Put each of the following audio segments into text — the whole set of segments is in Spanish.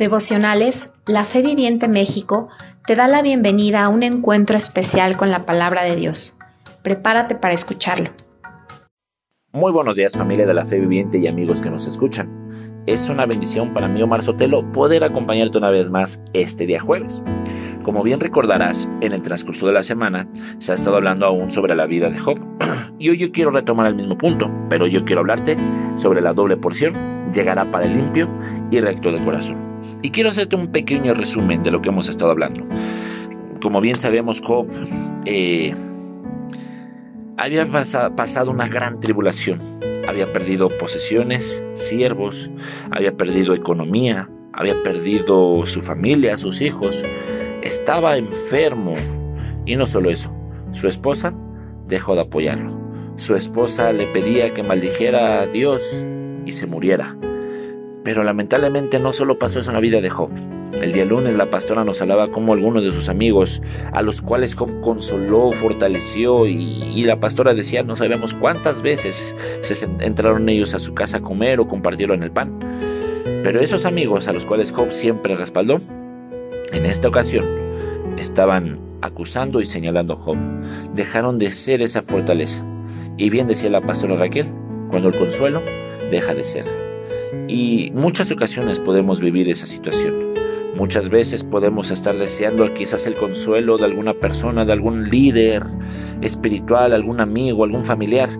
Devocionales, la Fe Viviente México te da la bienvenida a un encuentro especial con la palabra de Dios. Prepárate para escucharlo. Muy buenos días familia de la Fe Viviente y amigos que nos escuchan. Es una bendición para mí, Omar Sotelo, poder acompañarte una vez más este día jueves. Como bien recordarás, en el transcurso de la semana se ha estado hablando aún sobre la vida de Job. Y hoy yo quiero retomar el mismo punto, pero yo quiero hablarte sobre la doble porción, llegará para el limpio y recto de corazón. Y quiero hacerte un pequeño resumen de lo que hemos estado hablando. Como bien sabemos, Job eh, había pasado una gran tribulación. Había perdido posesiones, siervos, había perdido economía, había perdido su familia, sus hijos, estaba enfermo. Y no solo eso, su esposa dejó de apoyarlo. Su esposa le pedía que maldijera a Dios y se muriera. Pero lamentablemente no solo pasó eso en la vida de Job. El día lunes la pastora nos hablaba como algunos de sus amigos, a los cuales Job consoló, fortaleció y, la pastora decía, no sabemos cuántas veces se entraron ellos a su casa a comer o compartieron el pan. Pero esos amigos a los cuales Job siempre respaldó, en esta ocasión estaban acusando y señalando a Job. Dejaron de ser esa fortaleza. Y bien decía la pastora Raquel, cuando el consuelo deja de ser. Y muchas ocasiones podemos vivir esa situación. Muchas veces podemos estar deseando quizás el consuelo de alguna persona, de algún líder espiritual, algún amigo, algún familiar.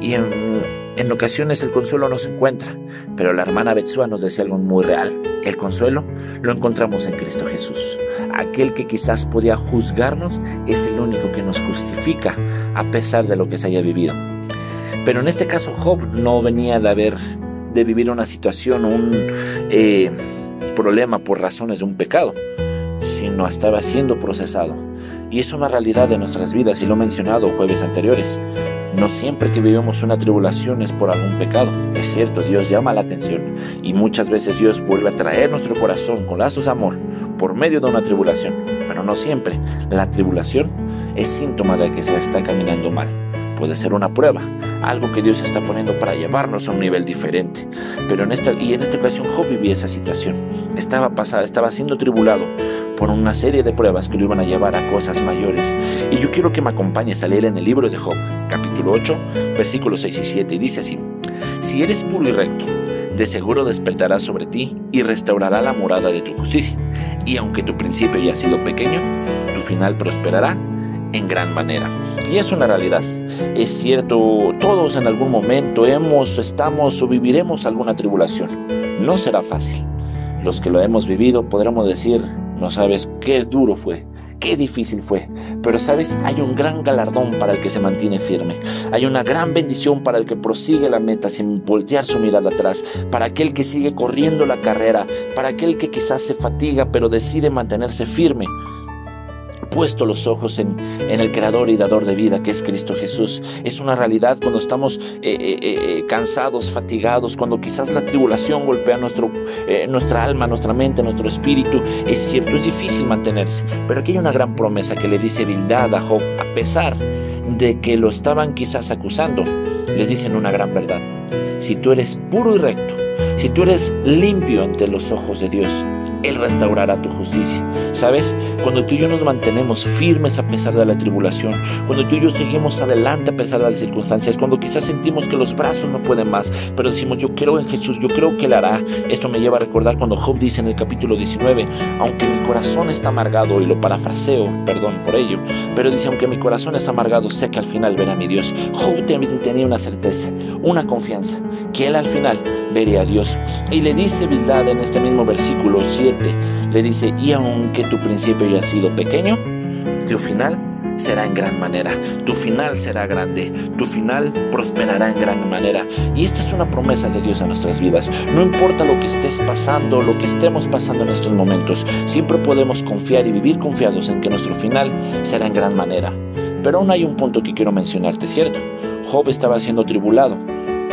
Y en, ocasiones el consuelo no se encuentra. Pero la hermana Betsua nos decía algo muy real. El consuelo lo encontramos en Cristo Jesús. Aquel que quizás podía juzgarnos es el único que nos justifica a pesar de lo que se haya vivido. Pero en este caso Job no venía de haber de vivir una situación, un eh, problema por razones de un pecado, sino estaba siendo procesado. Y es una realidad de nuestras vidas y lo he mencionado jueves anteriores. No siempre que vivimos una tribulación es por algún pecado. Es cierto, Dios llama la atención y muchas veces Dios vuelve a traer nuestro corazón con lazos de amor por medio de una tribulación. Pero no siempre. La tribulación es síntoma de que se está caminando mal puede ser una prueba, algo que Dios está poniendo para llevarnos a un nivel diferente. Pero en esta y en esta ocasión Job vivía esa situación. Estaba pasada, estaba siendo tribulado por una serie de pruebas que lo iban a llevar a cosas mayores. Y yo quiero que me acompañes a leer en el libro de Job, capítulo 8, versículos 6 y 7, y dice así: Si eres puro y recto, de seguro despertará sobre ti y restaurará la morada de tu justicia. Y aunque tu principio haya sido pequeño, tu final prosperará en gran manera. Y es una realidad. Es cierto, todos en algún momento hemos, estamos o viviremos alguna tribulación. No será fácil. Los que lo hemos vivido podremos decir, no sabes qué duro fue, qué difícil fue. Pero sabes, hay un gran galardón para el que se mantiene firme. Hay una gran bendición para el que prosigue la meta sin voltear su mirada atrás. Para aquel que sigue corriendo la carrera. Para aquel que quizás se fatiga pero decide mantenerse firme puesto los ojos en, el creador y dador de vida que es Cristo Jesús. Es una realidad cuando estamos eh, eh, eh, cansados, fatigados, cuando quizás la tribulación golpea nuestro, nuestra alma, nuestra mente, nuestro espíritu. Es cierto, es difícil mantenerse, pero aquí hay una gran promesa que le dice Bildad a Job, a pesar de que lo estaban quizás acusando, les dicen una gran verdad. Si tú eres puro y recto, si tú eres limpio ante los ojos de Dios, él restaurará tu justicia. ¿Sabes? Cuando tú y yo nos mantenemos firmes a pesar de la tribulación, cuando tú y yo seguimos adelante a pesar de las circunstancias, cuando quizás sentimos que los brazos no pueden más, pero decimos, yo creo en Jesús, yo creo que Él hará. Esto me lleva a recordar cuando Job dice en el capítulo 19, aunque mi corazón está amargado, y lo parafraseo, perdón por ello, pero dice, aunque mi corazón está amargado, sé que al final verá a mi Dios. Job tenía una certeza, una confianza, que Él al final vería a Dios. Y le dice Bildad en este mismo versículo 7, le dice, y aunque tu principio haya sido pequeño, tu final será en gran manera, tu final será grande, tu final prosperará en gran manera. Y esta es una promesa de Dios a nuestras vidas. No importa lo que estés pasando, lo que estemos pasando en estos momentos, siempre podemos confiar y vivir confiados en que nuestro final será en gran manera. Pero aún hay un punto que quiero mencionarte, ¿cierto? Job estaba siendo tribulado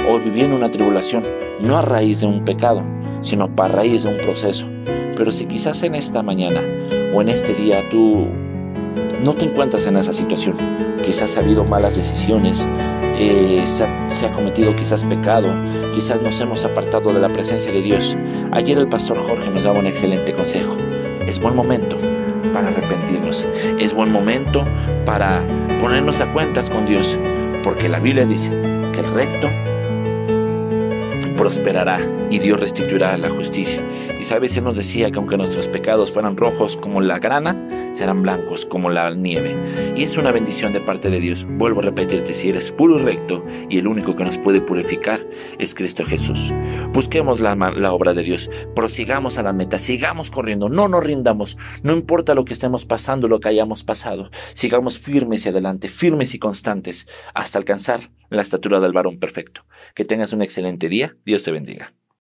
o viviendo una tribulación, no a raíz de un pecado, sino para raíz de un proceso. Pero si quizás en esta mañana o en este día tú no te encuentras en esa situación. Quizás ha habido malas decisiones, eh, se, ha, cometido quizás pecado, quizás nos hemos apartado de la presencia de Dios. Ayer el pastor Jorge nos daba un excelente consejo. Es buen momento para arrepentirnos. Es buen momento para ponernos a cuentas con Dios, porque la Biblia dice que el recto prosperará y Dios restituirá la justicia. Y sabes, Él nos decía que aunque nuestros pecados fueran rojos como la grana, serán blancos como la nieve. Y es una bendición de parte de Dios. Vuelvo a repetirte, si eres puro y recto y el único que nos puede purificar es Cristo Jesús. Busquemos la, obra de Dios, prosigamos a la meta, sigamos corriendo, no nos rindamos, no importa lo que estemos pasando, lo que hayamos pasado, sigamos firmes y adelante, firmes y constantes, hasta alcanzar la estatura del varón perfecto. Que tengas un excelente día. Dios te bendiga.